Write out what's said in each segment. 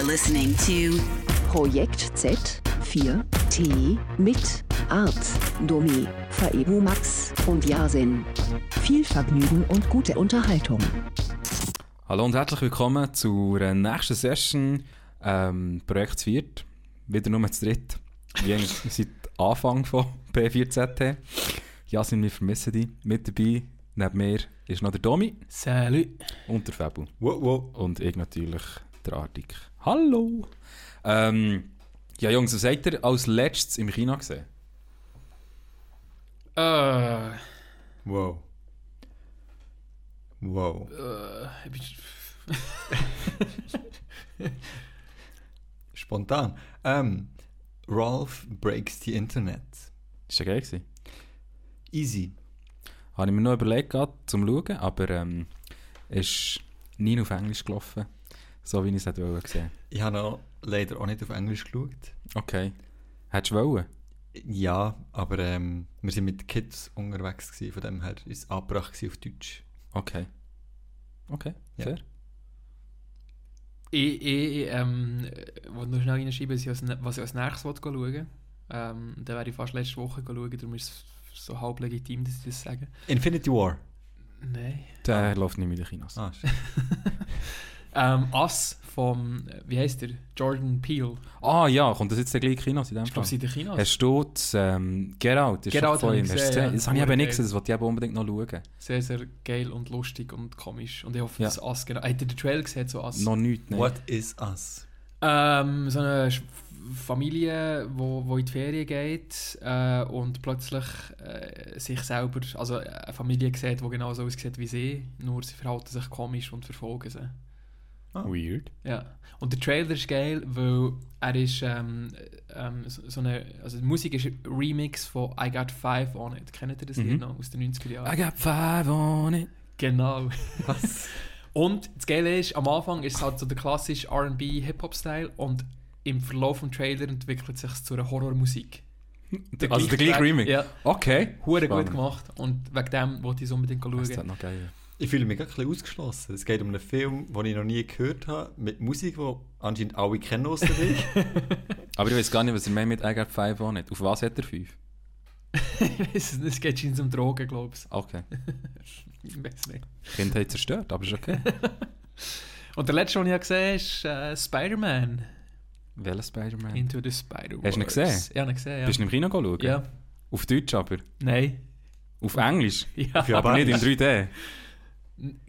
are listening to Projekt Z4T mit Art, Domi, Faebu Max und Yasin. Viel Vergnügen und gute Unterhaltung. Hallo und herzlich willkommen zur nächsten Session ähm, Projekt 4. Wieder nur zu dritt. Wie eigentlich seit Anfang von P4ZT. Jasin, wir vermissen dich. Mit dabei, neben mir, ist noch der Domi Salut. und der Fabu. Wow, wow. Und ich natürlich, der Artik. Hallo! Ähm, ja, Jungs, was habt ihr als letztes im Kino gesehen? Äh, Wow. Wow. äh, ich Spontan. Ähm, Ralph breaks the Internet. Ist ja geil gewesen. Easy. Habe ich mir noch überlegt, gehabt, zum Schauen, aber ähm, ist nie auf Englisch gelaufen. So wie ich es hätte gesehen. Ich habe noch leider auch nicht auf Englisch geschaut. Okay. Hättest du wollen? Ja, aber ähm, wir sind mit Kids unterwegs gewesen, von dem her ist es angebracht gewesen auf Deutsch. Okay. Okay, Ja. fair. ich, ich ähm, wollte nur schnell reinschreiben, was ich als, was ich als nächstes wollte schauen ähm, Dann wäre ich fast letzte Woche schauen, darum ist es so halb legitim, dass ich das sage. Infinity War. Nein. Der läuft nicht mit den Kinos. Ah. Ähm, Us vom, wie heißt der? Jordan Peele. Ah ja, kommt das jetzt der gleiche Kinos in dem Ich glaube, Fall? sie in Kinos. Hast du das ähm, Get Out? Das Get ist doch Out habe ihm. ich gesehen, gesehen? ja. Das habe ich eben nicht gesehen, das wollte ich eben unbedingt noch schauen. Sehr, sehr geil und lustig und komisch. Und ich hoffe, Ja. dass Us genau... Habt ihr den Trailer gesehen zu Us? Noch nichts, ne? What is us? Ähm, so eine Familie, wo, wo in die Ferien geht äh, und plötzlich äh, sich selber, also eine Familie sieht, die genau so aussieht wie sie, nur sie verhalten sich komisch und verfolgen sie. Weird. Ja. Und der Trailer ist geil, weil er ist ähm, ähm, so, so eine, also die Musik ist ein Remix von I Got Five On It. Kennt ihr das Mhm. Lied noch aus den 90er Jahren? I got five on it. Genau. Was? Und das Geile ist, am Anfang ist es halt so der klassische R&B Hip-Hop-Style und im Verlauf des Trailer entwickelt sich zu einer Horrormusik. also der gleiche Remix? Ja, Okay. hure gut gemacht und wegen dem wollte ich es unbedingt Das ist schauen. noch geil. Ich fühle mich gerade ein bisschen ausgeschlossen. Es geht um einen Film, den ich noch nie gehört habe, mit Musik, die anscheinend alle kennen außer ich. Aber ich weiß gar nicht, was er meint mit I got five on it. Auf was hat er fünf? es, es geht schon um Drogen, glaube ich. Okay. Ich weiß nicht. Kindheit zerstört, aber ist okay. Und der letzte, den ich gesehen habe, ist äh, Spider-Man. Welcher Spider-Man? Into the Spider-Verse. Hast du ihn gesehen? Ja, ihn gesehen, ja. Bist du im Kino schauen? Ja. Auf Deutsch aber? Nein. Auf Englisch? Ja. Aber nicht in 3D?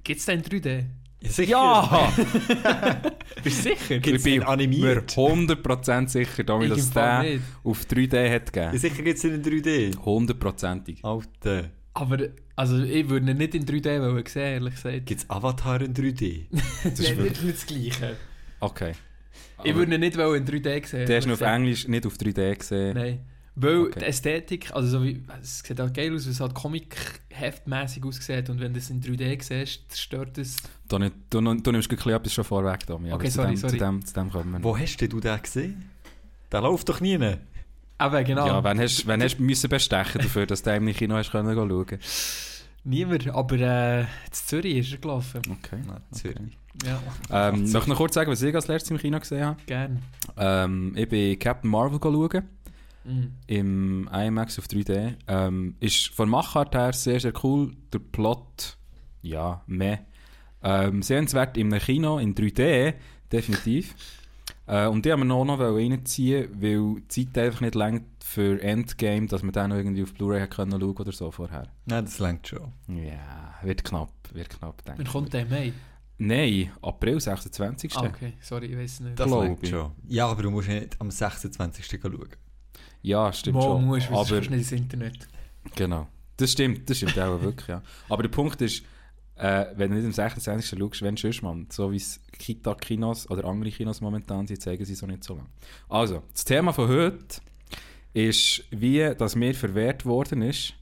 Gibt es den 3D? Sicher. Ja! Bist du sicher? Gibt's ich bin animiert? 100% sicher, Domi, dass den nicht. auf 3D hat Ja, gegeben. sicher gibt es in 3D. 100%ig. Alter. Aber also, ich würde ihn nicht in 3D wollen sehen, ehrlich gesagt. Gibt es Avatar in 3D? Das ist wirklich... nicht, das Gleiche. Okay. Ich würde ihn nicht in 3D sehen. Du ehrlich auf. Englisch nicht auf 3D gesehen. Nein. Weil Okay. die Ästhetik, also so wie, es sieht halt geil aus, weil es halt Comic-heftmäßig aussieht und wenn du es in 3D siehst, stört es. Du, nicht, du, du nimmst gleich etwas schon vorweg, Domi. aber Okay, zu sorry, dem, sorry. Zu dem, zu dem kommen wir. Wo hast denn du den gesehen? Der läuft doch nie. rein. Aber genau. Ja, wenn hast, wenn hast du müssen bestechen dafür, dass du im Kino hast können schauen Niemand, aber äh, in Zürich ist er gelaufen. Okay. Na, Zürich. Ja, Ähm, möchte ich noch kurz sagen, was ich als letztes im Kino gesehen habe? gern. Ähm, ich bin Captain Marvel schauen. Mhm. im IMAX auf 3D. Ähm, ist von Machart her sehr, sehr cool. Der Plot, ja, meh. Ähm, sehenswert im Kino in 3D, definitiv. Äh, und die haben wir noch, noch reinziehen, weil die Zeit einfach nicht längt für Endgame, dass man dann noch irgendwie auf Blu-ray hat können schauen oder so vorher. Nein, das längt schon. Ja, wird knapp, wird knapp, denke Wann kommt der Mai? Nein, April 26. Ah, okay, sorry, ich weiß nicht. Das Glaub längt ich. schon. Ja, aber du musst nicht am 26. schauen. Ja, stimmt Mo schon. musst, aber nicht ins Internet. Genau. Das stimmt, das stimmt auch wirklich, ja. Aber der Punkt ist, äh, wenn du nicht am 26. schaust, wenn sonst, Mann. So wie es Kita-Kinos oder andere Kinos momentan sind, zeigen sie so nicht so lange. Also, das Thema von heute ist, wie das mir verwehrt worden ist,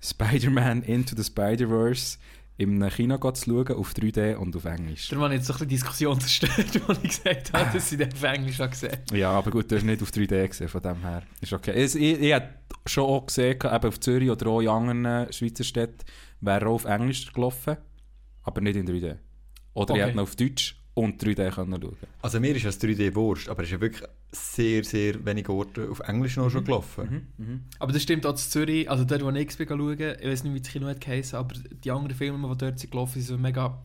Spider-Man Into the Spider-Verse im Kino zu schauen, auf 3D und auf Englisch. Darum habe ich jetzt so ein bisschen Diskussion zerstört, als ich gesagt habe, dass ich den auf Englisch habe gesehen Ja, aber gut, du hast nicht auf 3D gesehen, von dem her. Ist okay. Es, ich ich habe schon auch gesehen, eben auf Zürich oder auch in anderen Schweizer Städten, wäre auch auf Englisch gelaufen, aber nicht in 3D. Oder ich Okay. hätte ihn auf Deutsch und 3D können schauen. Also mir ist das 3D Wurst, aber es ist ja wirklich sehr, sehr wenige Orte auf Englisch noch schon gelaufen. Aber das stimmt auch zu Zürich, also dort, wo ich bin schauen, ich weiß nicht, wie das Kino hat geheißen, aber die anderen Filme, die dort sind gelaufen sind, so mega,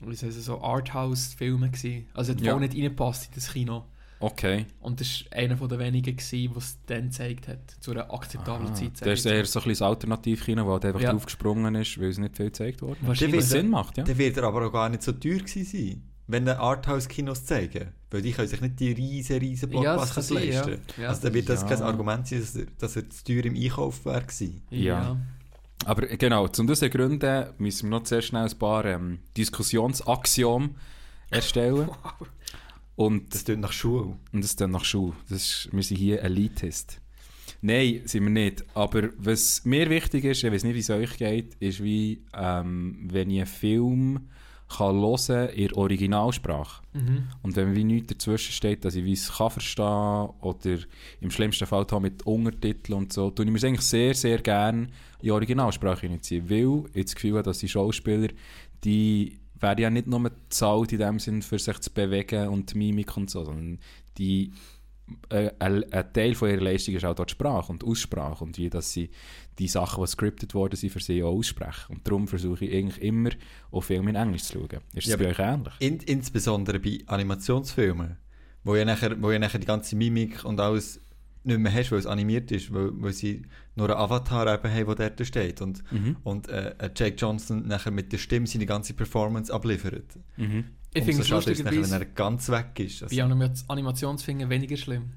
wie soll ich sagen, so Arthouse-Filme gewesen. Also hat Ja. nicht reingepasst in das Kino. Okay. Und das war einer der wenigen, gewesen, was es dann gezeigt hat, zu einer akzeptablen Ah, Zeit. das ist eher so ein Alternativkino, das halt einfach Ja. draufgesprungen ist, weil es nicht viel gezeigt wurde. Was Sinn macht, ja. Dann wird er aber auch gar nicht so teuer gewesen sein, wenn er Arthouse-Kinos zeigen. Weil die können sich nicht die riesen, riesen Ja, das Blockbusters kann sein, ja. leisten. Ja. Also dann wird das Ja. kein Argument sein, dass er, dass er zu teuer im Einkauf wäre. Ja. Aber äh, genau, um das zu ergründen, müssen wir noch sehr schnell ein paar ähm, Diskussionsaxiome erstellen. Und Das tut nach Schule. Und das ist dann nach Schule. Das ist, wir sind hier Elitist. Nein, sind wir nicht. Aber was mir wichtig ist, ich weiß nicht, wie es euch geht, ist wie, ähm, wenn ich einen Film kann hören in der Originalsprache. Mhm. Und wenn wie nichts dazwischen steht, dass ich es kann verstehen oder im schlimmsten Fall auch mit Untertiteln und so, tue ich mir es eigentlich sehr, sehr gerne in Originalsprache initiieren. Weil ich das Gefühl habe, dass die Schauspieler, die werden ja nicht nur bezahlt in dem Sinn, für sich zu bewegen und die Mimik und so, sondern die, äh, ein, ein Teil von ihrer Leistung ist auch dort Sprache und Aussprache und wie, dass sie die Sachen, die scripted worden sind, für sie auch aussprechen. Und darum versuche ich eigentlich immer, auch Filme in Englisch zu schauen. Ist das Ja, bei euch ähnlich? In, insbesondere bei Animationsfilmen, wo ja, nachher, wo ja nachher die ganze Mimik und alles nicht mehr hast, weil es animiert ist, weil, weil sie nur einen Avatar eben haben, der dort steht. Und, Mhm. und äh, ein Jake Johnson nachher mit der Stimme seine ganze Performance abliefert. Mhm. Ich finde es nachher, wenn lustigerweise er ganz weg ist. Also, bei Anima- Animationsfilmen weniger schlimm.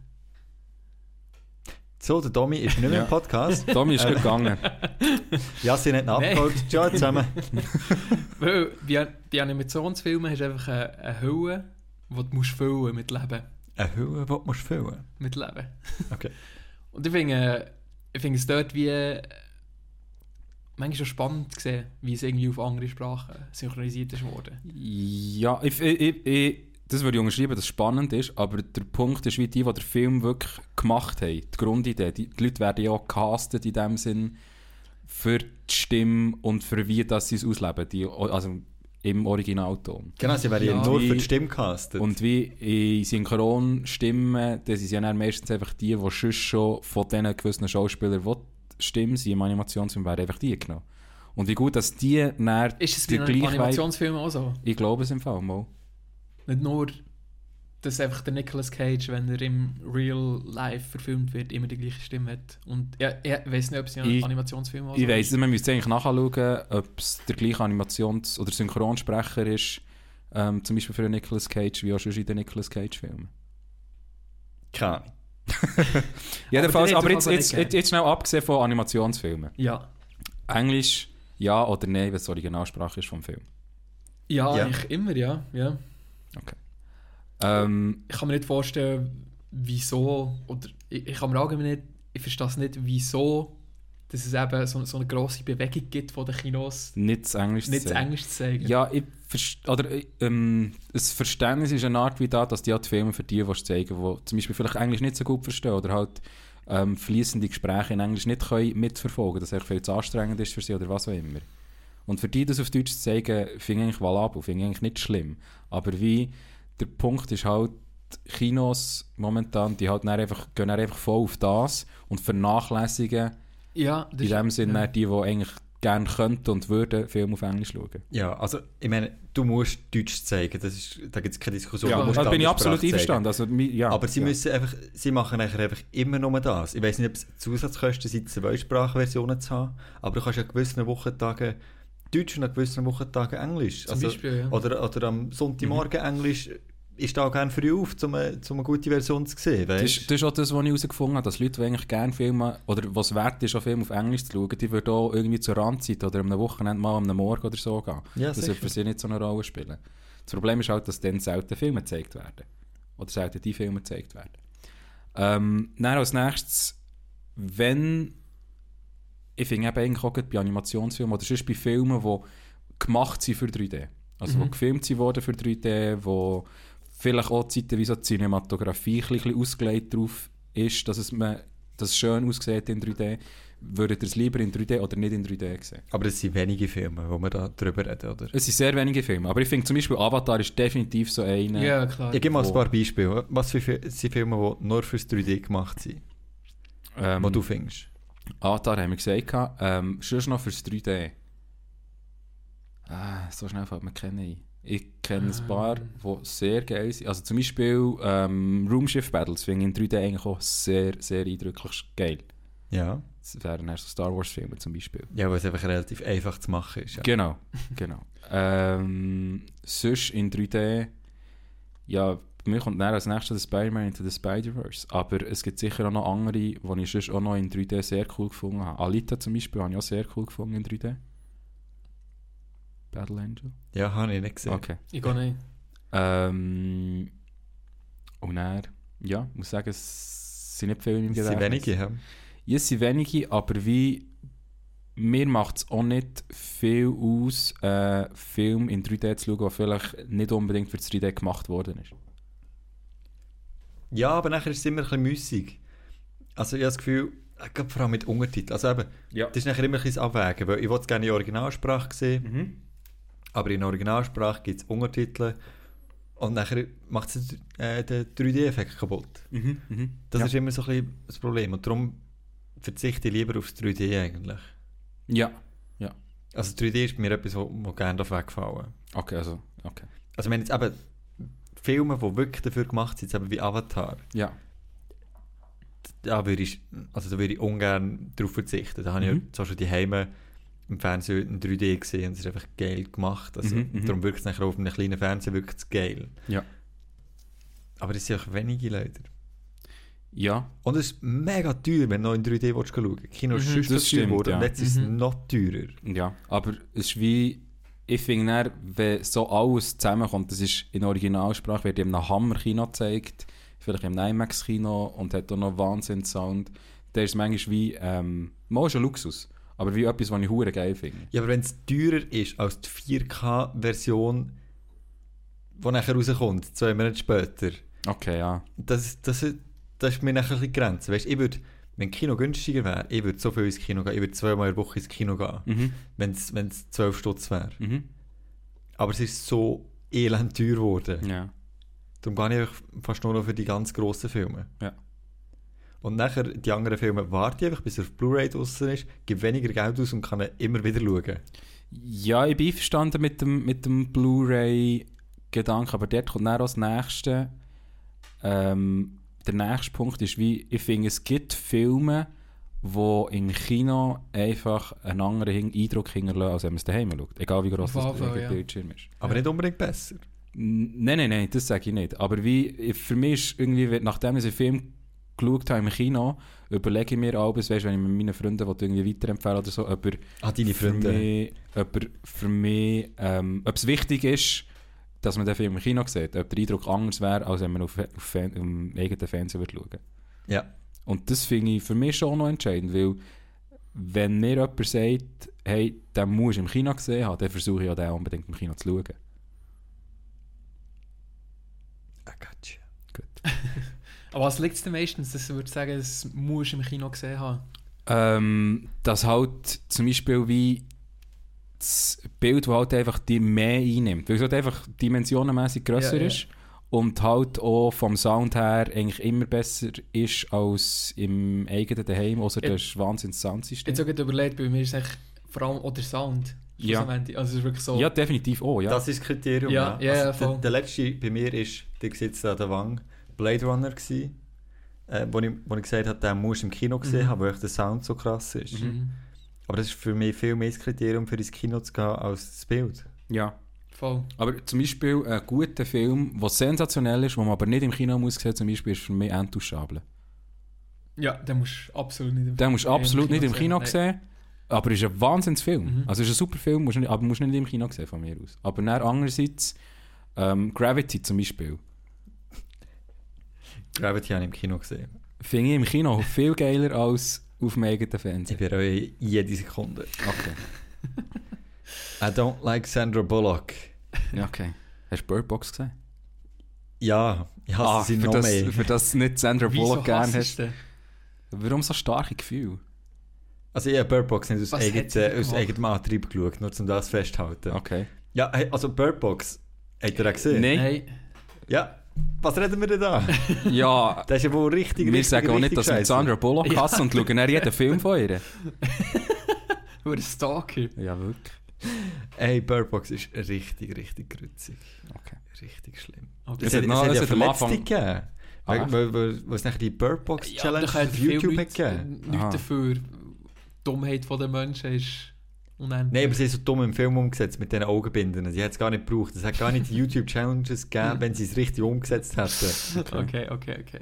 So, der Domi ist nicht mehr Ja. im Podcast. Tommy ist gut gegangen. Ja, sie hat ihn Nein. abgeholt. Ciao zusammen. Weil bei, bei Animationsfilmen hast du einfach eine, eine Hülle, die du musst füllen mit Leben. Eine Höhe, die musst du füllen. Mit Leben. Okay. Und ich finde, ich finde es dort wie äh, manchmal schon spannend zu sehen, wie es irgendwie auf andere Sprachen synchronisiert ist worden. Ja, ich, ich, ich, ich, das würde ich unterschreiben, dass es spannend ist, aber der Punkt ist, wie die, die den Film wirklich gemacht haben, die Grundidee, die, die Leute werden ja auch castet in dem Sinn für die Stimme und für wie dass sie es ausleben, die, also im Originalton. Genau, sie werden Ja. nur für die Stimme castet. Und wie in Synchronstimmen, das sind ja dann meistens einfach die, die schon von diesen gewissen Schauspielern die Stimme sind im Animationsfilm, werden einfach die genommen. Und wie gut, dass die dann Ist es die bei einem gleiche Animationsfilm auch so? Ich glaube es im Fall mal. Nicht nur, dass einfach der Nicolas Cage, wenn er im Real Life verfilmt wird, immer die gleiche Stimme hat. Und ja, ich weiß nicht, ob es in einem Animationsfilm auch so Ich weiss, ist. man müsste eigentlich nachschauen, ob es der gleiche Animations- oder Synchronsprecher ist, ähm, zum Beispiel für den Nicolas Cage, wie auch schon in den Nicolas Cage-Filmen. Keine Ahnung. Jedenfalls, aber, hat jetzt, jetzt, jetzt, jetzt schnell abgesehen von Animationsfilmen. Ja. Englisch, ja oder nein, was die Originalsprache ist vom Film. Ja, Ja. eigentlich immer, ja. ja. Ähm, Ich kann mir nicht vorstellen, wieso, oder ich, ich kann mir allgemein nicht, ich verstehe es nicht, wieso, dass es eben so, so eine grosse Bewegung gibt von den Kinos, nicht das Englisch nicht zu sagen. Englisch zu zeigen. Ja, ich oder äh, ähm, das Verständnis ist eine Art wie da, dass die halt Filme für die willst zeigen, die zum Beispiel vielleicht Englisch nicht so gut verstehen oder halt ähm, fließende Gespräche in Englisch nicht können mitverfolgen, dass es echt viel zu anstrengend ist für sie oder was auch immer. Und für die das auf Deutsch zu zeigen, finde ich eigentlich valabel, finde ich eigentlich nicht schlimm. Aber wie, der Punkt ist halt, Kinos momentan, die halt dann einfach, gehen dann einfach voll auf das und vernachlässigen ja das in dem Sinne ja. die, die eigentlich gerne könnten und würden Filme auf Englisch schauen. Ja, also ich meine, du musst Deutsch zeigen, das ist, da gibt es keine Diskussion. Ja, du musst da bin ich absolut einverstanden. Also, ja, Aber sie ja. müssen einfach, sie machen eigentlich einfach immer nur das. Ich weiß nicht, ob es Zusatzkosten sind, Zweisprachversionen zu haben, aber du kannst an gewissen Wochentagen Deutsch und an gewissen Wochentagen Englisch. Zum Beispiel, ja. Oder, oder am Sonntagmorgen Englisch. Ich stehe gerne früh auf, um, eine- um eine gute Version zu sehen. Das ist, das ist auch das, was ich herausgefunden habe, dass Leute, die eigentlich gerne Filme, oder was wert ist, auch Filme auf Englisch zu schauen, die würden auch irgendwie zur Randzeit oder am Wochenende mal am Morgen oder so gehen. Ja, das wird für sie nicht so eine Rolle spielen. Das Problem ist halt, dass dann selten Filme gezeigt werden. Oder selten die Filme gezeigt werden. Ähm, dann als nächstes, wenn, ich finde eben eigentlich auch bei Animationsfilmen oder sonst bei Filmen, die gemacht sind für 3D. Also, Mhm. die gefilmt sind worden für 3D, wo vielleicht auch zeitweise die Cinematografie ein bisschen ausgelegt darauf ist, dass es, man, dass es schön aussieht in 3D. würdet ihr es lieber in 3D oder nicht in 3D sehen? Aber es sind wenige Filme, wo wir da drüber reden, oder? Es sind sehr wenige Filme, aber ich finde zum Beispiel Avatar ist definitiv so einer. Ja, klar. Ich gebe mal ein paar Beispiele. Was für sind Filme, die nur fürs 3D gemacht sind, ähm, wo du findest? Avatar haben wir gesagt, ähm, sonst noch fürs 3D. Ah, so schnell fällt mir keine ein. Ich kenne ein paar, die sehr geil sind. Also zum Beispiel ähm, Roomshift Battles finde ich in 3D eigentlich auch sehr, sehr eindrücklich geil. Ja. Das wären so Star Wars Filme zum Beispiel. Ja, weil es einfach relativ einfach zu machen ist. Ja. Genau, genau. ähm, sonst in 3D, ja, bei mir kommt dann als nächstes der Spider-Man into the Spider-Verse. Aber es gibt sicher auch noch andere, die ich sonst auch noch in 3D sehr cool gefunden habe. Alita zum Beispiel habe ich auch sehr cool gefunden in 3D. Battle Angel. Ja, habe ich nicht gesehen. Okay. Ich gehe nicht. Ähm, und dann, ja, ich muss sagen, es sind nicht viele im Es sind Gedächtnis. wenige, ja. Ja, es sind wenige, aber wie mir macht es auch nicht viel aus, äh, Film in 3D zu schauen, der vielleicht nicht unbedingt für das 3D gemacht worden ist. Ja, aber nachher ist es immer ein bisschen müßig. Also ich habe das Gefühl, äh, vor allem mit Untertiteln. Also eben, Ja. das ist nachher immer ein bisschen das Abwägen, weil ich will es gerne in Originalsprache sehen, Mhm. Aber in Originalsprache gibt es Untertitel und nachher macht es äh, den 3D-Effekt kaputt. Mhm. Mhm. Das ja. ist immer so ein bisschen das Problem und darum verzichte ich lieber aufs 3D eigentlich. ja. Also 3D ist mir etwas, wo, wo gerne darf wegfallen Okay, also, okay. Also wenn jetzt eben Filme, die wirklich dafür gemacht sind, eben wie Avatar, Ja. da würde ich, also da würde ich ungern darauf verzichten. Da habe ich Mhm. ja zum Beispiel die Heime im Fernsehen in 3D gesehen und es ist einfach geil gemacht. Also, Mhm, mhm. Darum wirkt es nachher auf einem kleinen Fernseher wirklich geil. Ja. Aber das sind auch wenige leider. Ja. Und es ist mega teuer, wenn du noch in 3D willst schauen willst. Kino ist Mhm, schon das so teuer stimmt, geworden ja. und jetzt ist es Mhm. noch teurer. Ja. Aber es ist wie, ich finde, dann, wenn so alles zusammenkommt, das ist in Originalsprache, wird in einem Hammer-Kino gezeigt, vielleicht im IMAX-Kino und hat auch noch Wahnsinn-Sound, dann ist es manchmal wie, ähm, mal schon Luxus, aber wie etwas, was ich hure geil finde. Ja, aber wenn es teurer ist als die 4K-Version, die nachher rauskommt, zwei Monate später, Okay, ja. das, das, das ist mir nachher ein bisschen Grenze. Weißt, ich würde, wenn Kino günstiger wäre, ich würde so viel ins Kino gehen. Ich würde zweimal in der Woche ins Kino gehen, Mhm. wenn es 12 Stutz wäre. Mhm. Aber es ist so elend teuer geworden. Ja. Darum gehe ich fast nur noch für die ganz grossen Filme. Ja. Und nachher, die anderen Filme, warte ich einfach, bis er auf Blu-ray draussen ist, gebe weniger Geld aus und kann ihn immer wieder schauen. Ja, ich bin einverstanden mit dem, mit dem Blu-ray-Gedanken, aber dort kommt dann auch das Nächste. Ähm, der nächste Punkt ist, wie ich finde, es gibt Filme, die im Kino einfach einen anderen Hin- Eindruck hinterlassen, als wenn man es daheim schaut. Egal wie groß das ja. Bildschirm ist. Aber Ja. nicht unbedingt besser. Nein, nein, nein, das sage ich nicht. Aber wie, für mich ist irgendwie, nachdem ich einen Film geschaut habe im Kino, überlege ich mir alles, weißt, wenn ich mit meinen Freunden irgendwie weiterempfehlen oder so, ob er Ah, deine für Freunde. mich, ob für mich, ähm, ob es wichtig ist, dass man den Film im Kino sieht, ob der Eindruck anders wäre, als wenn man auf, auf Fan, im eigenen Fernsehen würde schauen. Ja. Und das finde ich für mich schon noch entscheidend, weil wenn mir jemand sagt, hey, den musst du im Kino gesehen haben, dann versuche ich ja den unbedingt im Kino zu schauen. I got you. Gut. Was liegt es denn meistens, dass du würdest sagen, das musst du im Kino gesehen haben? Ähm, dass halt zum Beispiel wie das Bild, das halt einfach die mehr einnimmt. Weil es halt einfach dimensionenmäßig grösser Ja, ja. ist und halt auch vom Sound her eigentlich immer besser ist als im eigenen Daheim, außer Ja. das ist wahnsinns Soundsystem. Jetzt habe ich überlegt, bei mir ist es vor allem auch der Sound. Ja. Also es ist wirklich so... Ja, definitiv auch, ja. Das ist das Kriterium, Ja, ja. ja, ja, also der, voll. der letzte bei mir ist, der sitzt an der Wang, Blade Runner gsi, äh, wo, ich, wo ich gesagt habe, den musst du im Kino gesehen Mhm. haben, weil der Sound so krass ist. Mhm. Aber das ist für mich viel mehr das Kriterium, für ins Kino zu gehen, als das Bild. ja. Voll. Aber zum Beispiel ein guter Film, der sensationell ist, den man aber nicht im Kino muss sehen, zum Beispiel ist für mich Intouchable. Ja, den musst du absolut nicht im Den musst du absolut nicht im Kino Nein. sehen. Aber es ist ein Wahnsinnsfilm. Mhm. Also es ist ein super Film, musst du nicht, aber musst du nicht im Kino sehen von mir aus. Aber dann andererseits ähm, Gravity zum Beispiel. Gravity habe ich im Kino gesehen. Finde ich im Kino viel geiler als auf dem eigenen Ich Fernsehen. bereue jede Sekunde. Okay. I don't like Sandra Bullock. Ja, okay. Hast du Bird Box gesehen? Ja, ich hasse sie für, noch das, mehr. für das du nicht Sandra Bullock gerne hasst hast. Warum so starke Gefühle? Also ich habe Bird Box nicht aus, eigen, sie äh, aus eigenem Antrieb geschaut, nur um das festzuhalten. Okay. Ja, also Bird Box, habt ihr den gesehen? Nein. Nein. Ja, was reden wir denn da? Ja, Das ist ja wohl richtig, wir richtig, sagen auch nicht, dass wir. Sandra Bullock Ja. hassen und schauen dann jeden Film von ihr. Ein Stalker. Ja, wirklich. Ey, Bird Box ist richtig, richtig grützig. Okay. Richtig schlimm. Okay. Es Es, hat noch- es hat ja Verletzte gegeben. Ah. es nachher die Bird Box Challenge da kann auf YouTube gegeben. nichts dafür. Die Dummheit der Menschen ist. Nein, aber sie ist so dumm im Film umgesetzt mit diesen Augenbinden. Sie hat es gar nicht gebraucht. Es hat gar nicht die YouTube-Challenges gegeben, wenn sie es richtig umgesetzt hätten. Okay, okay, okay.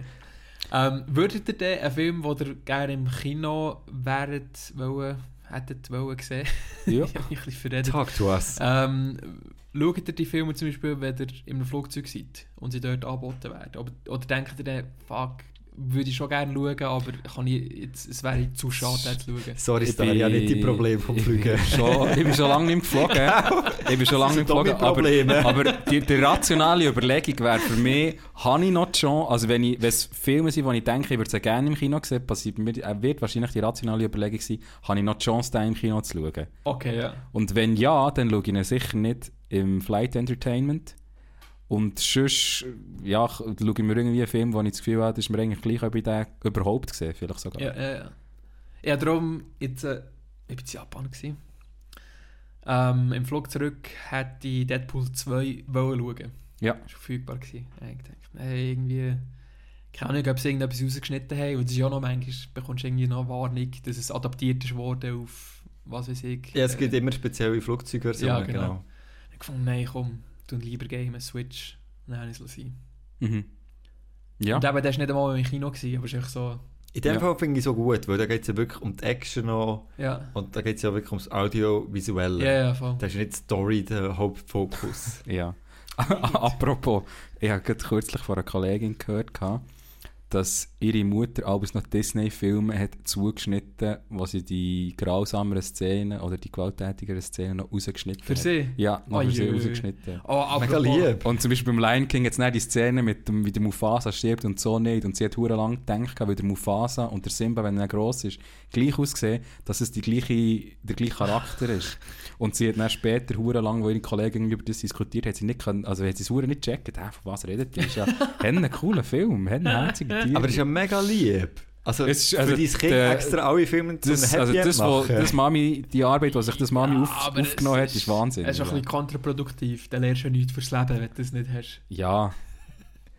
Ähm, würdet ihr denn einen Film, den ihr gerne im Kino wäret, wollen, hättet wollen sehen? Ja. ich habe mich ein bisschen verredet. Talk to us. Ähm, schaut ihr die Filme zum Beispiel, wenn ihr in einem Flugzeug seid und sie dort angeboten werden? Oder, oder denkt ihr dann, fuck, würde ich schon gerne schauen, aber kann ich jetzt, es wäre zu schade, zu schauen? Sorry, Ich Star, ja nicht die Probleme vom Fliegen. Ich bin schon, ich bin schon lange nicht geflogen. Ich bin schon lange nicht geflogen. Aber, aber die, die rationale Überlegung wäre für mich, habe ich noch die Chance, also wenn, ich, wenn es Filme sind, die ich denke, ich würde sie gerne im Kino sehen, passiert mir, äh, wird wahrscheinlich die rationale Überlegung sein, habe ich noch die Chance, den im Kino zu schauen. Okay, ja. Und wenn ja, dann schaue ich ihn sicher nicht im Flight Entertainment. Und sonst, ja, schaue ich mir irgendwie einen Film, wo ich das Gefühl habe, das ist mir eigentlich gleich, ob ich den überhaupt gesehen vielleicht sogar. Ja, ja, ja. Ja, darum, jetzt, äh, ich war in Japan. Gewesen. Ähm, Im Flug zurück hätte ich Deadpool 2 wollen schauen. Ja. Das war verfügbar. Gewesen. Ja, ich dachte, hey, irgendwie... Keine Ahnung, ob sie irgendetwas rausgeschnitten haben. Und das ist ja noch manchmal, bekommst du irgendwie noch eine Warnung, dass es adaptiert ist worden auf, was weiß ich. Ja, es gibt äh, immer spezielle Flugzeugversionen, Ja, genau. genau. Ich fand, nein, komm, tu lieber Game, Switch. Dann habe ich es sein. Mhm. Ja. Und eben, der war nicht einmal im Kino, gewesen, aber es ist so... In dem Ja. Fall finde ich so gut, weil da geht es ja wirklich um die Action noch Ja, und da geht es ja wirklich ums Audiovisuelle. ja, ja, voll. Da ist nicht die Story der Hauptfokus. Ja. Apropos, ich habe gerade kürzlich von einer Kollegin gehört, gehabt, dass ihre Mutter alles noch Disney-Filme hat zugeschnitten, wo sie die grausameren Szenen oder die gewalttätigeren Szenen noch rausgeschnitten Für hat. sie? Ja, noch für sie Oi, oi, oi. rausgeschnitten. Oh, aber Mega lieb. Und zum Beispiel beim Lion King jetzt nicht die Szene mit dem, wie der Mufasa stirbt und so nicht. Und sie hat hure lang gedacht, weil der Mufasa und der Simba, wenn er gross ist, gleich aussehen, dass es die gleiche, der gleiche Charakter ist. Und sie hat dann später hure lang, wo ihre Kollegen über das diskutiert, hat sie nicht können, also hat sie es hure nicht gecheckt, äh, von was redet die? Ist ja ein cooler Film, ein herzige Tier. Aber es ist ja mega lieb. Also, Es ist- also für dein Kind der- extra alle Filme zu das, also das, wo, das Mami, die Arbeit, die sich das Mami Ja, auf, aufgenommen hat, ist Wahnsinn. Es ist auch ein bisschen kontraproduktiv. Dann lernst du ja nichts fürs Leben, wenn du das nicht hast. Ja.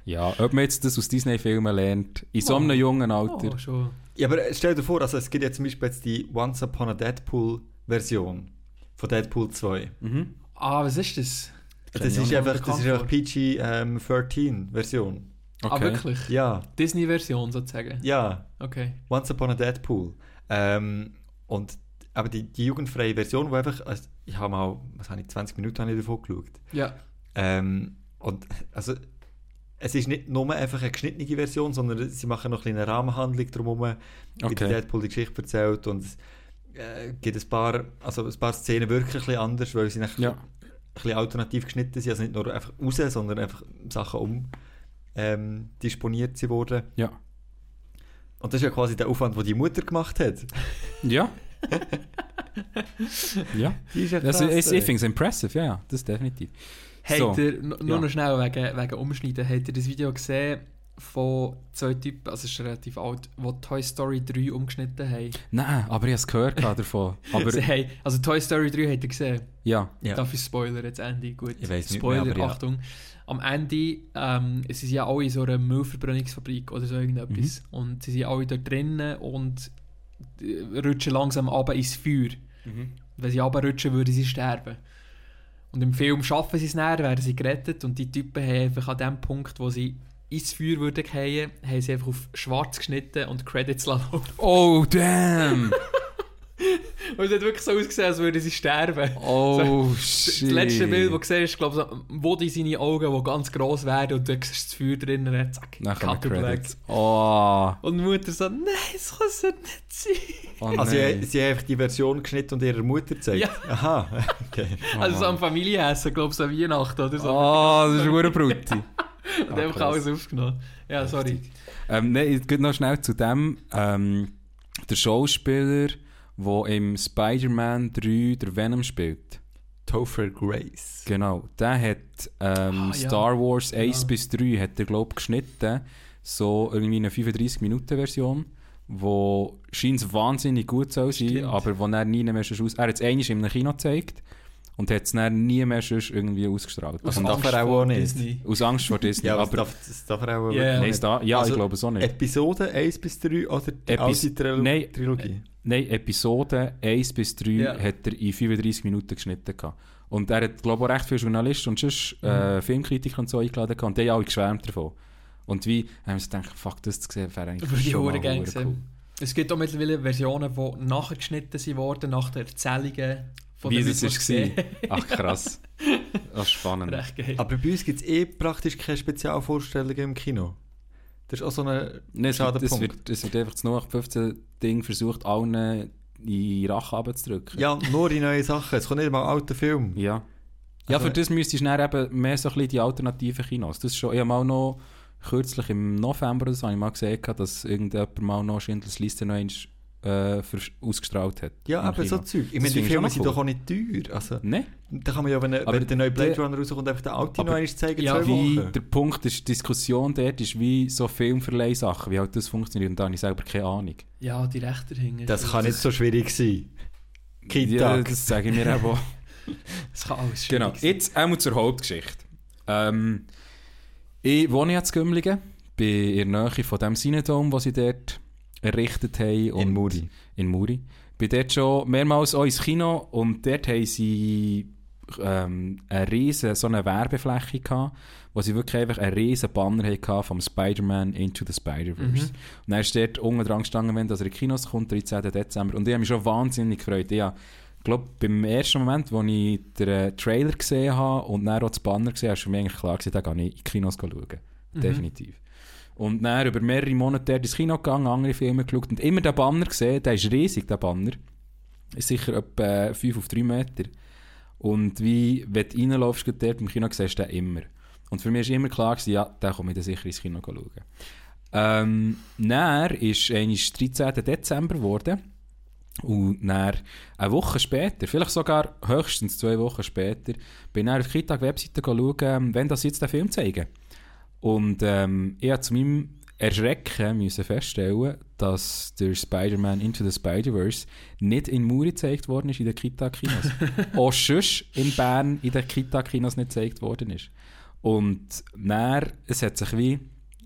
Ja, ob man jetzt das aus Disney-Filmen lernt, in so einem Oh. jungen Alter. Oh, schon. Ja, aber stell dir vor, also es gibt ja zum Beispiel jetzt die Once Upon a Deadpool-Version von Deadpool 2. Mhm. Ah, was ist das? Das ich ist einfach, das ist einfach PG-13-Version. Ah, wirklich? ja, Disney-Version sozusagen? ja, Okay. Once Upon a Deadpool. Ähm, und aber die, die jugendfreie Version, wo einfach, also ich habe mal, was habe ich, 20 Minuten habe ich davon geschaut. Ja. Ähm, und also, es ist nicht nur einfach eine geschnittene Version, sondern sie machen noch ein bisschen eine Rahmenhandlung drumherum, wie Okay. der Deadpool die Geschichte erzählt und es äh, gibt ein paar, also ein paar Szenen wirklich ein bisschen anders, weil sie Ja. ein bisschen alternativ geschnitten sind, also nicht nur einfach raus, sondern einfach Sachen um ähm, disponiert sie wurden. Ja. Und das ist ja quasi der Aufwand, den die Mutter gemacht hat. Ja. ja. Die ist ja Also, ich, krass, ich finde es impressive, ja, ja, das definitiv. Habt So. ihr, nur Ja. noch schnell wegen, wegen Umschneiden, habt ihr das Video gesehen von zwei Typen, also es ist relativ alt, die Toy Story 3 umgeschnitten haben? Nein, aber ich habe es gehört davon. Aber Sie haben, also Toy Story 3 habt ihr gesehen? ja, Ja. Darf ich Spoiler jetzt Ende? Gut. Ich weiss nicht Spoiler, mehr, aber ja. Achtung. Am Ende, ähm, sie sind ja alle in so einer Müllverbrennungsfabrik oder so irgendetwas. Mhm. Und sie sind alle dort drinnen und äh, rutschen langsam runter ins Feuer. Wenn sie runterrutschen, würden sie sterben. Und im Film schaffen sie es näher, werden sie gerettet und die Typen haben einfach an dem Punkt, wo sie ins Feuer würden fallen, haben sie einfach auf schwarz geschnitten und Credits laufen. Oh, damn! Und es hat wirklich so ausgesehen, als würden sie sterben. Oh, Das shit. letzte Bild, das du siehst, ist, glaube ich, so, wo die seine Augen, die ganz gross werden und du siehst das Feuer drinnen zack, Nachher. Credits. Oh, Und die Mutter so, nein, das kann es nicht sein. oh Also sie, sie haben einfach die Version geschnitten und ihrer Mutter gezeigt? Ja. Aha, okay. Oh, also so Mann. am Familienessen, glaube ich, so an Weihnachten oder so. Oh, das ist eine Brutti. und ah, einfach alles aufgenommen. Ja, sorry. Ähm, nein, ich gehe noch schnell zu dem. Ähm, der Schauspieler, wo im Spider-Man 3 der Venom spielt. Topher Grace. Genau, der hat ähm, Ah, ja. Star Wars 1 Ja. bis 3 hat er, glaub, geschnitten. So irgendwie eine 35-Minuten-Version, wo scheint wahnsinnig gut soll sein, Stimmt. aber wo er nie mehr sonst aus... Er hat es einmal in einem Kino gezeigt und hat es dann nie mehr sonst irgendwie ausgestrahlt. Aus Also, darf Angst er auch vor nicht. Disney. aus Angst vor Disney. Ja, aber darf, das darf er auch Ja, wirklich Nein, ist da, ja, Also, ich glaube so nicht. Episode 1 bis 3 oder die Epis- Trilo Nein. Trilogie? Nein, Episode 1 bis 3 Ja. hat er in 35 Minuten geschnitten. Gehabt. Und er hat, glaube ich, auch recht viele Journalisten und sonst äh, Filmkritiker und so eingeladen gehabt. Und die haben alle geschwärmt davon. Und wie haben wir uns gedacht, fuck, das zu sehen, wäre eigentlich Würde schon mal hure sehen. Es gibt auch mittlerweile Versionen, die nachher geschnitten sind worden, nach den Erzählungen Wie das Leuten, ist es gewesen. Ach krass. Das ist spannend. Recht geil. Aber bei uns gibt es eh praktisch keine Spezialvorstellungen im Kino. Das ist auch so ein Nein, es, schade wird, es, Punkt. wird, es wird einfach das 0815 Ding versucht, allen in die Rache abzudrücken. Ja, nur in neue Sachen. Es kommt nicht mal ein alter Film. Ja. Ja, Also- für das müsstest du dann eben mehr so ein bisschen die alternativen Kinos. Das ist schon, ich habe mal noch kürzlich im November oder so, habe ich mal gesehen, dass irgendjemand mal noch Schindlers Liste noch äh, ausgestrahlt hat. Ja, aber Kino. so Zeug. Ich meine, die ich Filme sind doch auch nicht teuer. Also, Nein, da kann man ja, wenn, Aber wenn der neue Blade der- Runner rauskommt, einfach den alten noch einmal zeigen, Ja, zwei wie Wochen. der Punkt ist, die Diskussion dort ist wie so Filmverleihsachen, wie halt das funktioniert. Und da habe ich selber keine Ahnung. Ja, die Rechte hängen. Das kann nicht so schwierig sein. Ja, Kindtag. das sage ich mir auch. Das kann alles Genau, schwierig sein. jetzt einmal zur Hauptgeschichte. Ähm, ich wohne jetzt in Gümligen, bin in der Nähe von dem Cinedom, den sie dort errichtet haben. Und In Muri. In Muri. Bin dort schon mehrmals auch ins Kino und dort haben sie ähm, eine riesen, so eine Werbefläche gehabt, wo sie wirklich einfach einen riesen Banner hatten vom Spider-Man Into the Spider-Verse. Mhm. Und dann ist dort unten dran gestanden, wenn das in die Kinos kommt, 13. Dezember. Und ich habe mich schon wahnsinnig gefreut. Ich habe, glaube beim ersten Moment, als ich den äh, Trailer gesehen habe und dann auch das Banner gesehen habe, für mich eigentlich klar gewesen, da gehe ich in die Kinos schauen. Mhm. Definitiv. Und dann über mehrere Monate ins Kino gegangen, andere Filme geschaut und immer den Banner gesehen, der ist riesig, der Banner. Ist sicher etwa 5 auf 3 Meter. Und wie, wenn du reinläufst, dort im Kino, siehst du den immer. Und für mich war immer klar, gewesen, ja, den komme ich dann sicher ins Kino schauen. Ähm, dann ist eigentlich 13. Dezember geworden. Und dann eine Woche später, vielleicht sogar höchstens zwei Wochen später, bin ich auf die Kitag-Webseite schauen, wenn das jetzt den Film zeigen. Und ähm, ich musste zu meinem Erschrecken müssen feststellen, dass der Spider-Man Into the Spider-Verse nicht in Muri gezeigt worden ist in den Kita-Kinos. Auch sonst in Bern in den Kita-Kinos nicht gezeigt worden ist. Und dann, es hat sich wie,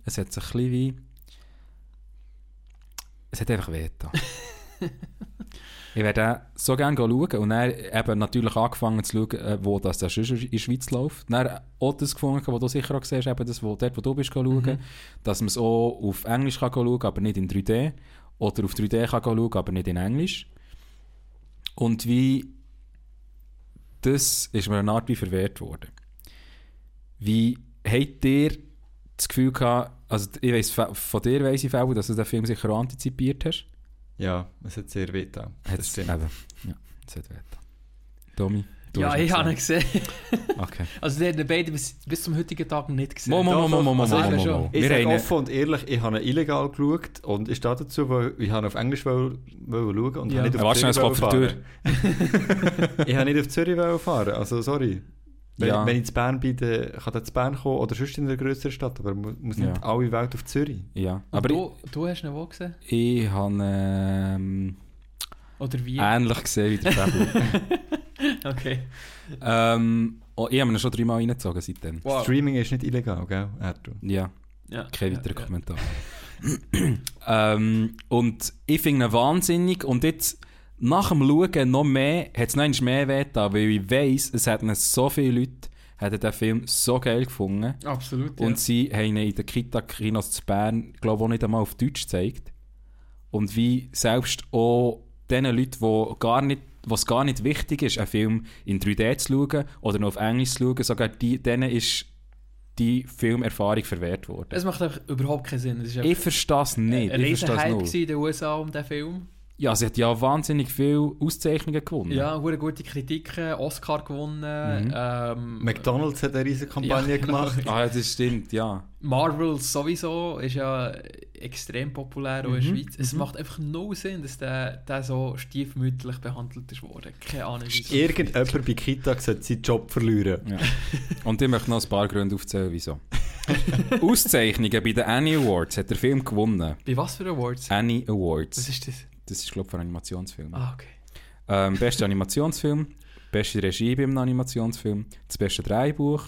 es hat sich ein wie, es hat einfach weh getan. Ich werde so gerne schauen und dann eben natürlich angefangen zu schauen, äh, wo das da schon in der Schweiz läuft. Dann auch das gefunden, wo du sicher auch siehst, eben das, wo, dort, wo du bist schauen, Mhm. dass man es auch auf Englisch kann schauen aber nicht in 3D. Oder auf 3D kann schauen, aber nicht in Englisch. Und wie das ist mir eine Art wie verwehrt worden. Wie habt ihr das Gefühl gehabt, also ich weiss, von dir weiss ich, Fälle, dass du den Film sicher auch antizipiert hast. Ja, es hat sehr weh getan. Hat Das es stimmt. eben. Ja, das hat weh. Tommy, du Ja, ich habe ihn gesehen. gesehen. Okay. Also, die haben ihn beide bis, bis zum heutigen Tag nicht gesehen. Mo, mo, mo, mo, mo, mo, ich sage offen und ehrlich, ich habe ihn illegal geschaut und ich stehe dazu, weil ich habe auf Englisch wollen, wollen schauen und Ja. habe nicht auf Zürich es fahren. ich habe nicht auf Zürich fahren, also sorry. Wenn, Ja. wenn ich zu Bern bin, dann kann er zu Bern kommen oder sonst in einer grösseren Stadt, aber mu- muss nicht Ja. alle Welt auf Zürich. Ja, Aber du, du hast ihn wo gesehen? ich, ich habe ähm, Oder wie? ähnlich gesehen wie der Fabio. Okay. ähm, oh, ich habe ihn schon dreimal reingezogen seitdem. Wow. Streaming ist nicht illegal, gell? Erdo? Ja, Ja. kein ja, weiterer ja. Kommentar. ähm, und ich finde ihn wahnsinnig und jetzt nach dem Schauen noch mehr, hat es noch mehr weh getan, weil ich weiss, es hätten so viele Leute hätten den Film so geil gefunden. Absolut. Und ja. sie haben ihn in den Kita-Kinos zu Bern, glaube ich, auch nicht einmal auf Deutsch gezeigt. Und wie selbst auch den Leuten, die gar nicht was gar nicht wichtig ist, einen Film in 3D zu schauen oder noch auf Englisch zu schauen, sogar die, denen ist die Filmerfahrung verwehrt worden. Es macht einfach überhaupt keinen Sinn. Ich verstehe es nicht. ein Ich verstehe es Riesenhype in den USA um diesen Film. Ja, sie hat ja wahnsinnig viele Auszeichnungen gewonnen. Ja, hure gute Kritiken, Oscar gewonnen. Mhm. Ähm, McDonalds hat eine riesige Kampagne Ja, genau. gemacht. Ah, ja, das stimmt, ja. Marvel sowieso ist ja extrem populär auch in der Mhm, Schweiz. Es mhm. macht einfach no Sinn, dass der, der so stiefmütterlich behandelt ist worden. Keine Ahnung. wieso. Irgendjemand bei Kita sollte seinen Job verlieren. ja. Und ich möchte noch ein paar Gründe aufzählen, wieso. Auszeichnungen bei den Annie Awards hat der Film gewonnen. Bei was für Awards? Annie Was Awards. ist das? Das ist, glaube ich, für einen Animationsfilm. Ah, okay. Ähm, bester Animationsfilm, beste Regie beim Animationsfilm, das beste Drehbuch,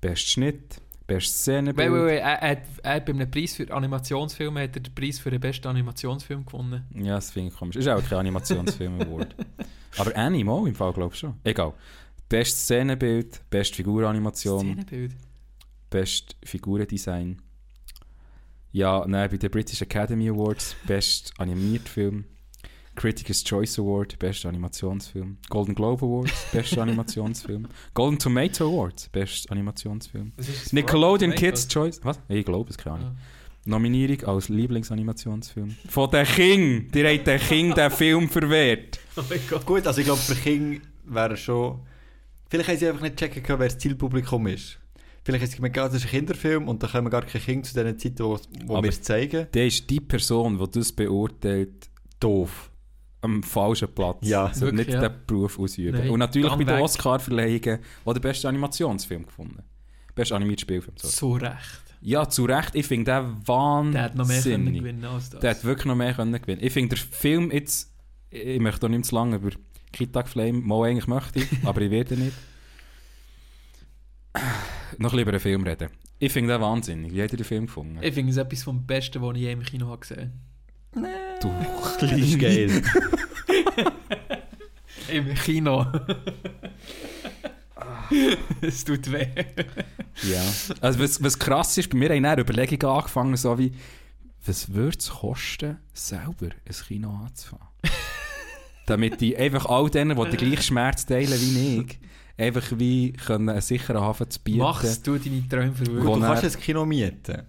bester Schnitt, bestes Szenenbild. Wait, wait, wait. Er, er, hat- er bei einem Preis für Animationsfilme hat er den Preis für den besten Animationsfilm gewonnen. Ja, das finde ich komisch. Ist auch kein Animationsfilm Award. Aber Annie mal im Fall, glaube ich schon. Egal. Bestes Szenenbild, beste Figuranimation, Szenenbild. best Figurendesign. Ja, nein, bei den British Academy Awards, best animiert Film. Critics' Choice Award, bester Animationsfilm. Golden Globe Awards, bester Animationsfilm. Golden Tomato Awards, bester Animationsfilm. Ist? Nickelodeon Kids? Choice. Was? Ich glaube es, keine Ahnung. Ja. Nominierung als Lieblingsanimationsfilm. Von den King! Die haben den King den Film verwehrt. Oh mein Gott. Gut, also ich glaube, für King wäre schon... Vielleicht haben sie einfach nicht checken können, wer das Zielpublikum ist. Vielleicht haben sie gemerkt, ah, das ist ein Kinderfilm und da kommen gar keine Kinder zu den Zeiten, wo, wo wir es zeigen. Der ist die Person, die das beurteilt, Doof. Am falschen Platz. Ja, wirklich, nicht ja. den Beruf ausüben. Nein, Und natürlich bei den. Oscar-Verleihungen auch der beste Animationsfilm gefunden. Bester animierter Spielfilm. Sorry. So recht. Ja, zu Recht. Ich finde den wahnsinnig. Der hat noch mehr können gewinnen als das. Der hat wirklich noch mehr können gewinnen. Ich finde, der Film jetzt... Ich möchte auch nicht zu lange über Kitag Flame... Mal eigentlich möchte ich, aber ich werde nicht. Noch lieber einen Film reden. Ich finde den wahnsinnig. Wie hat ihr den Film gefunden? ich finde es etwas vom Besten, was ich je im Kino habe gesehen Du Das ist geil. Im Kino. es tut weh. Ja. Also was, was krass ist, bei mir haben dann Überlegungen angefangen, so wie, was würde es kosten, selber ein Kino anzufangen? Damit die einfach all denen, die den gleichen Schmerz teilen wie ich, einfach wie können einen sicheren Hafen zu bieten. Mach's, du deine Träume Gut, verwirklichen. Du kannst ein Kino mieten.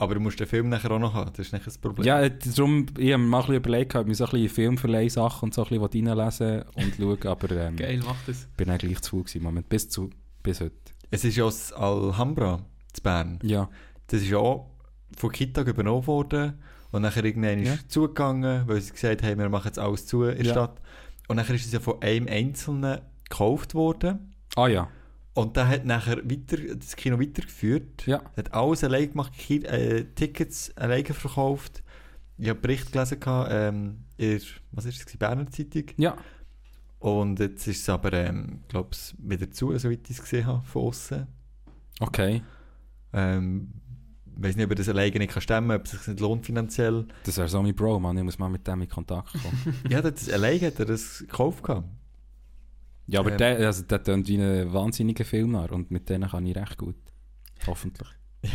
Aber du musst den Film nachher auch noch haben. Das ist nicht das Problem. Ja, darum, ich habe mir mal ein bisschen überlegt, ob ich so ein bisschen Filmverleihsachen und so ein bisschen reinlesen und schauen, aber ähm, Geil, mach das. bin dann gleich zu gewesen, Moment, bis, zu, bis heute. Es ist ja das Alhambra zu Bern. Ja. Das ist ja auch von Kita übernommen worden. Und nachher irgendwann Ja. ist es zugegangen, weil sie gesagt haben, wir machen jetzt alles zu in der Ja. Stadt. Und nachher ist es ja von einem Einzelnen gekauft worden. Ah ja. Und der hat nachher weiter, das Kino weitergeführt. Ja. Hat alles allein gemacht, Ki äh, Tickets alleine verkauft. Ich habe einen Bericht gelesen, ähm, in was ist es, Berner Zeitung. Ja. Und jetzt ist es aber, ähm, glaube ich, wieder zu, soweit ich es gesehen habe, von außen. Okay. Ähm, ich weiß nicht, ob er das alleine nicht kann stemmen kann, ob es sich nicht lohnt finanziell. Das wäre so mein Bro, Mann. Ich muss mal mit dem in Kontakt kommen. ja, das, alleine hat er das gekauft. Gehabt. Ja, aber Ähm. der, also der tönt wie ein wahnsinniger Filmnarr und mit denen kann ich recht gut. Hoffentlich.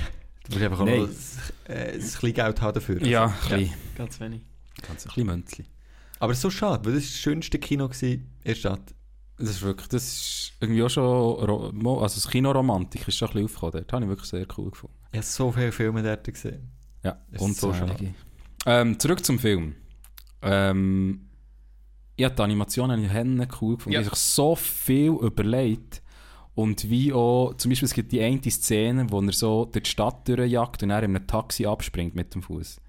Du musst einfach auch Nein. noch ein, äh, ein bisschen Geld haben dafür. Ja, ein bisschen. Ganz wenig. Ganz ein bisschen Münzli. Aber es ist so schade, weil das war das schönste Kino gewesen in der Stadt. Das ist wirklich, das ist irgendwie auch schon, also das Kinoromantik ist schon ein bisschen aufgekommen dort. Das habe ich wirklich sehr cool gefunden. Ich habe so viele Filme dort gesehen. Ja, Das ist so unzählige. ähm, zurück zum Film. Ähm, ich habe die Animation habe ich Hennen cool gefunden. Ja. Ich habe sich so viel überlegt. Und wie auch, zum Beispiel es gibt die eine Szene, wo er so durch die Stadt durchjagt und er in einem Taxi abspringt mit dem Fuß.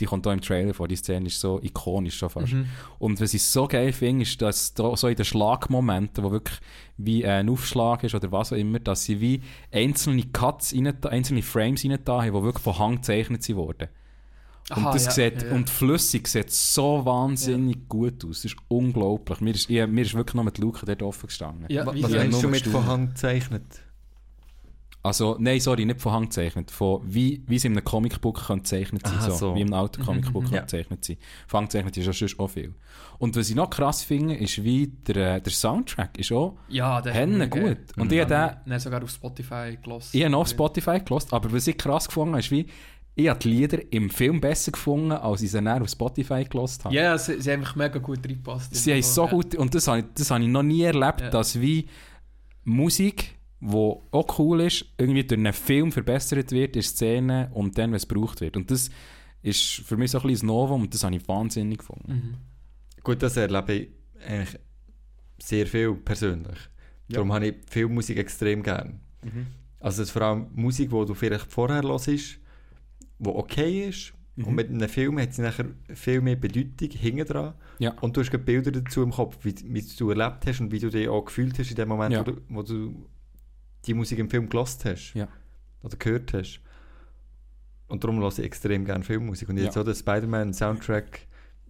Die kommt hier im Trailer vor. Die Szene ist so ikonisch schon fast. Mhm. Und was ich so geil finde, ist, dass da so in den Schlagmomenten, wo wirklich wie ein Aufschlag ist oder was auch immer, dass sie wie einzelne Cuts, rein, einzelne Frames rein da haben, die wirklich von Hand gezeichnet sind worden. Und Aha, das ja, sieht, ja, ja. und flüssig sieht so wahnsinnig gut aus. Das ist unglaublich. Mir ist, ich, mir ist wirklich noch mit Luke dort offen gestanden. Ja, Was ja, meinst du mit von Hand gezeichnet? Also, nein, sorry, nicht von Hand gezeichnet. Von, wie, wie es in einem Comicbook gezeichnet sein Aha, so. so. Wie in einem alten Comicbook Mhm, ja. gezeichnet sein. Von Hand gezeichnet ist ja sonst auch viel. Und was ich noch krass finde, ist, wie der, äh, der Soundtrack ist auch Ja, der Henne gut. Und ich habe den- Nein, sogar auf Spotify gelassen. Ich habe noch auf Spotify gelost, aber was ich krass gefunden habe, ist wie, ich habe die Lieder im Film besser gefunden, als ich sie dann auf Spotify gelost habe. Ja, sie, sie haben einfach mega gut reingepasst. Sie haben so Ja. gut, und das habe ich, das habe ich noch nie erlebt, Ja. dass wie Musik, die auch cool ist, irgendwie durch einen Film verbessert wird in Szenen und dann, wenn es gebraucht wird. Und das ist für mich so ein bisschen das Novum und das habe ich wahnsinnig gefunden. Mhm. Gut, das erlebe ich eigentlich sehr viel persönlich. Ja. Darum habe ich Filmmusik extrem gern. Mhm. Also es ist vor allem Musik, die du vielleicht vorher hörst, die okay ist. Mhm. Und mit einem Film hat sie nachher viel mehr Bedeutung hinten dran. Ja. Und du hast Bilder dazu im Kopf, wie, wie du erlebt hast und wie du dich auch gefühlt hast in dem Moment, Ja. wo, du, wo du die Musik im Film gelost hast. Ja. Oder gehört hast. Und darum höre ich extrem gerne Filmmusik. Und jetzt Ja. auch den Spider-Man-Soundtrack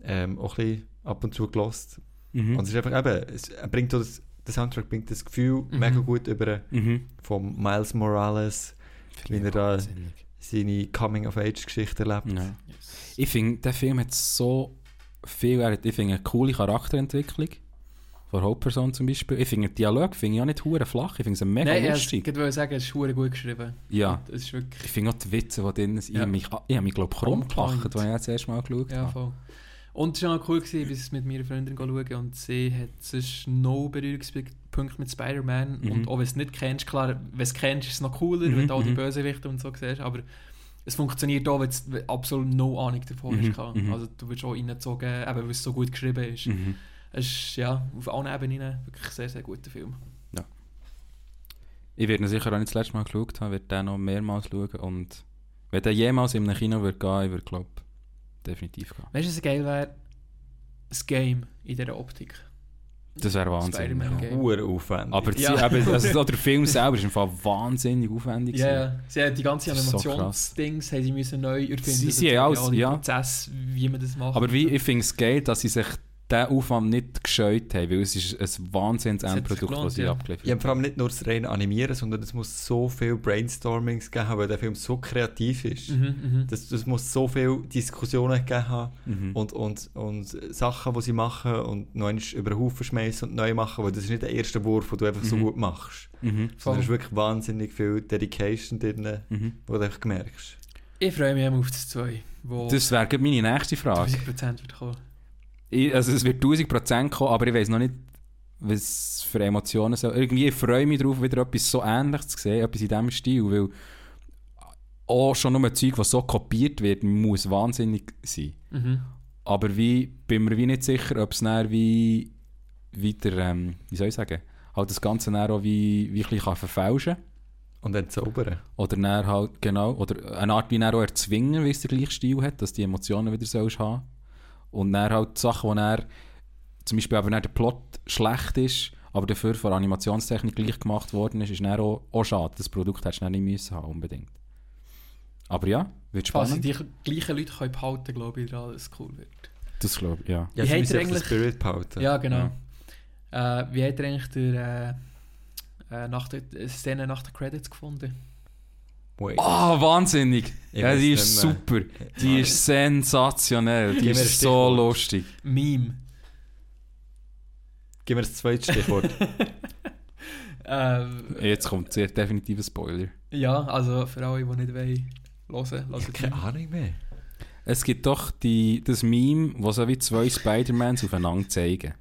ähm, auch ein bisschen ab und zu gelost. Mhm. Und es ist einfach eben, es bringt das, der Soundtrack bringt das Gefühl Mhm. mega gut über Mhm. von Miles Morales, wie er da. Seine Coming-of-Age-Geschichte erlebt. Ja. Ich finde, der Film hat so viel, er hat, ich finde, eine coole Charakterentwicklung. Von Hauptperson zum Beispiel. Ich finde, den Dialog finde ich auch nicht hure flach. Ich finde es mega Nein, ich lustig. wollte sagen, es ist verdammt gut geschrieben. Ja. Das ist wirklich... Ich finde auch die Witze, die drin sind. Ja. Ich habe mich, ich glaube ich, krumm gelacht, als ich das erste Mal geschaut Ja, habe. voll. Und es war auch cool, gewesen, bis ich mit meiner Freundin schauen und sie hat sonst no Berührungspunkte mit Spider-Man. Mhm. Und auch wenn es nicht kennst, klar, wenn du es kennst, ist es noch cooler, Mhm, wenn du all die mhm. Bösewichte und so siehst, aber es funktioniert auch, wenn du absolut no Ahnung davon Mhm, hast. mhm. Also du wirst auch reingezogen, eben weil es so gut geschrieben ist. Mhm. Es ist ja auf allen Ebenen wirklich ein sehr, sehr guter Film. Ich werde ihn sicher auch nicht das letzte Mal geschaut haben, werde den noch mehrmals schauen. Und wenn der jemals in einem Kino würde gehen, ich würde glaube definitiv gehen. Weißt du, was geil wäre? Das Game in dieser Optik. Das wäre. Game. Hure aufwendig. Aber die, Ja. eben, also, der Film selber ist im Fall wahnsinnig aufwendig. Ja, gewesen. ja. Sie haben die ganzen so Animationsdings haben sie müssen neu erfinden. Sie- sie haben alles- alle ja. Prozess, wie man das macht. Aber wie, ich finde es geil, dass sie sich diesen Aufwand nicht gescheut haben, weil es ist ein wahnsinns Endprodukt, das sie ja. abgeliefert Ja, haben. vor allem nicht nur das reine Animieren, sondern es muss so viel Brainstormings geben haben, weil der Film so kreativ ist. Mhm, mhm. Das, das muss so viele Diskussionen gegeben haben Mhm. und, und, und Sachen, die sie machen und noch über den Haufen schmeißen und neu machen, weil das ist nicht der erste Wurf, den du einfach so Mhm. gut machst. Mhm. Sondern es ist wirklich wahnsinnig viel Dedication drin, Mhm. wo du einfach merkst. Ich freue mich auf das 2, wo Das wäre meine nächste Frage. 1000% wird kommen. Ich, also es wird 1000% kommen, aber ich weiß noch nicht, was für Emotionen so. Irgendwie ich freue mich darauf, wieder etwas so Ähnliches zu sehen, etwas in diesem Stil, weil auch schon nur ein Zeug, das so kopiert wird, muss wahnsinnig sein. Mhm. Aber wie, bin mir wie nicht sicher, ob es dann wie, wie der, ähm, wie soll ich sagen, halt das Ganze dann auch wie, wie ein bisschen kann verfälschen Und dann zaubern. Oder dann halt, genau, oder eine Art wie dann auch erzwingen, wie es der gleiche Stil hat, dass die Emotionen wieder sollst haben. Und dann halt Sachen, wo dann, zum Beispiel aber dann der Plot schlecht ist, aber dafür von Animationstechnik gleich gemacht worden ist, ist dann auch, auch schade. Das Produkt hättest du nicht müssen haben, unbedingt. Aber ja, wird spannend. die gleichen Leute können behalten glaube ich, dass es cool wird. Das glaube ich, ja. Ja, Wie hat er eigentlich- Spirit behalten. Ja, genau. Äh, wie hat er eigentlich der, äh, äh, nach der äh, Szene nach den Credits gefunden? Wait. Oh, wahnsinnig! Ich ja, die ist super. Die ist sensationell. Die ist so lustig. Meme. Gib mir das zweite Stichwort. Ähm, Jetzt kommt sehr definitiv ein Spoiler. ja, also für alle, die nicht wollen, hören, ich habe keine Ahnung mehr. Es gibt doch die, das Meme, wo so wie zwei Spider-Mans aufeinander zeigen.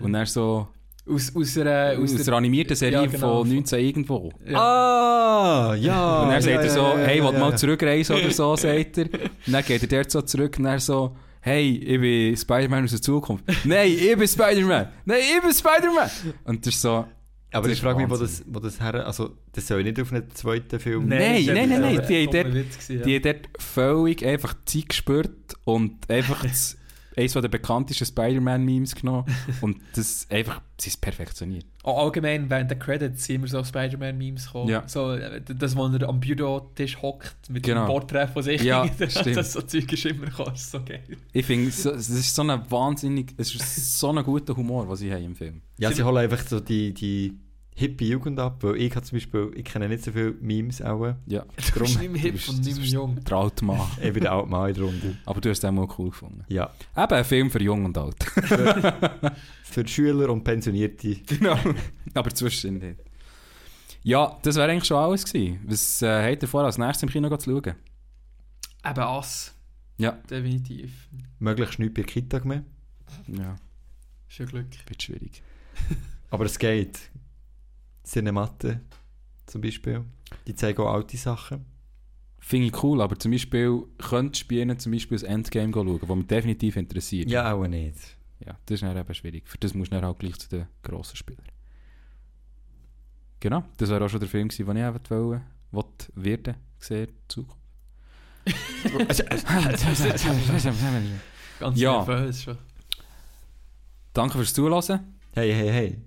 Und dann so Aus, aus, einer, aus, aus der animierten Serie ja, genau. von 19 irgendwo. Ja. Ah, ja. und dann ja, sagt er so, ja, hey, ja, wollt ja, mal zurückreisen oder so, sagt er. Und dann geht er dort so zurück und dann so, hey, ich bin Spider-Man aus der Zukunft. Nein, ich bin Spider-Man. Nein, ich bin Spider-Man. Und das ist so, Aber Das ich frage mich, wo das, wo das her... Also, das soll nicht auf einen zweiten Film... Nein, nein, nein, nein, ein die- Witz gewesen, die hat dort völlig einfach Zeit gespürt und einfach das, eines der bekanntesten Spider-Man-Memes genommen und das einfach, sie ist perfektioniert. Auch allgemein während der Credits sind immer so Spider-Man-Memes gekommen. Ja. So, äh, das, wo er am Bürotisch hockt mit Genau. dem Porträt von sich. Ja, stimmt. das so Zeug ist immer gekommen. Das ist so geil. Ich finde, so, es ist so ein wahnsinnig, es ist so ein guter Humor, was sie haben im Film. Ja, sie holen einfach so die, die hippe Jugend ab, weil ich habe zum Beispiel... Ich kenne nicht so viele Memes auch. Ja, Du bist nicht mehr hip und nicht mehr jung. der alte Mann. Ich bin der alte Mann in der Runde. Aber du hast den mal cool gefunden. Ja. Eben ein Film für Jung und Alt. Für die Schüler und Pensionierte. genau. Aber zwischendurch nicht. Ja, das wäre eigentlich schon alles gewesen. Was äh, habt ihr vor, als nächstes im Kino zu schauen? Eben Ass. Ja. Definitiv. Möglichst nichts bei Kita mehr. Ja, Schon Glück. wird schwierig. Aber es geht. Cinematte zum Beispiel. Die zeigen auch alte Sachen. Finde ich cool, aber zum Beispiel könnte spielen zum Beispiel das Endgame schauen, wo mich definitiv interessiert. Ja, auch nicht. Ja, das ist dann eben schwierig. Für das musst du dann auch gleich zu den grossen Spielern. Genau, das war auch schon der Film, gewesen, den ich eben wollte, wollte werden, sehen, Zukunft. Ganz Ja. nervös schon. Danke fürs Zuhören. Hey, hey, hey.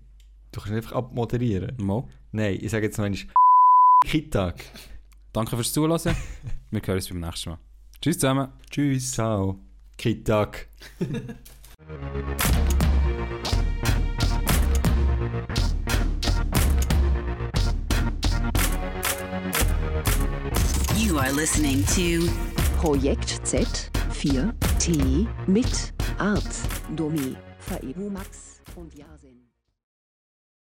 Du kannst nicht einfach abmoderieren. Mo. Nein, ich sage jetzt noch einmal Kittag. Danke fürs Zuhören. Wir hören uns beim nächsten Mal. Tschüss zusammen. Tschüss. Ciao. Kittag. You are listening to Projekt Z 4 T mit Art, Domi, Faebu Max und Yasin.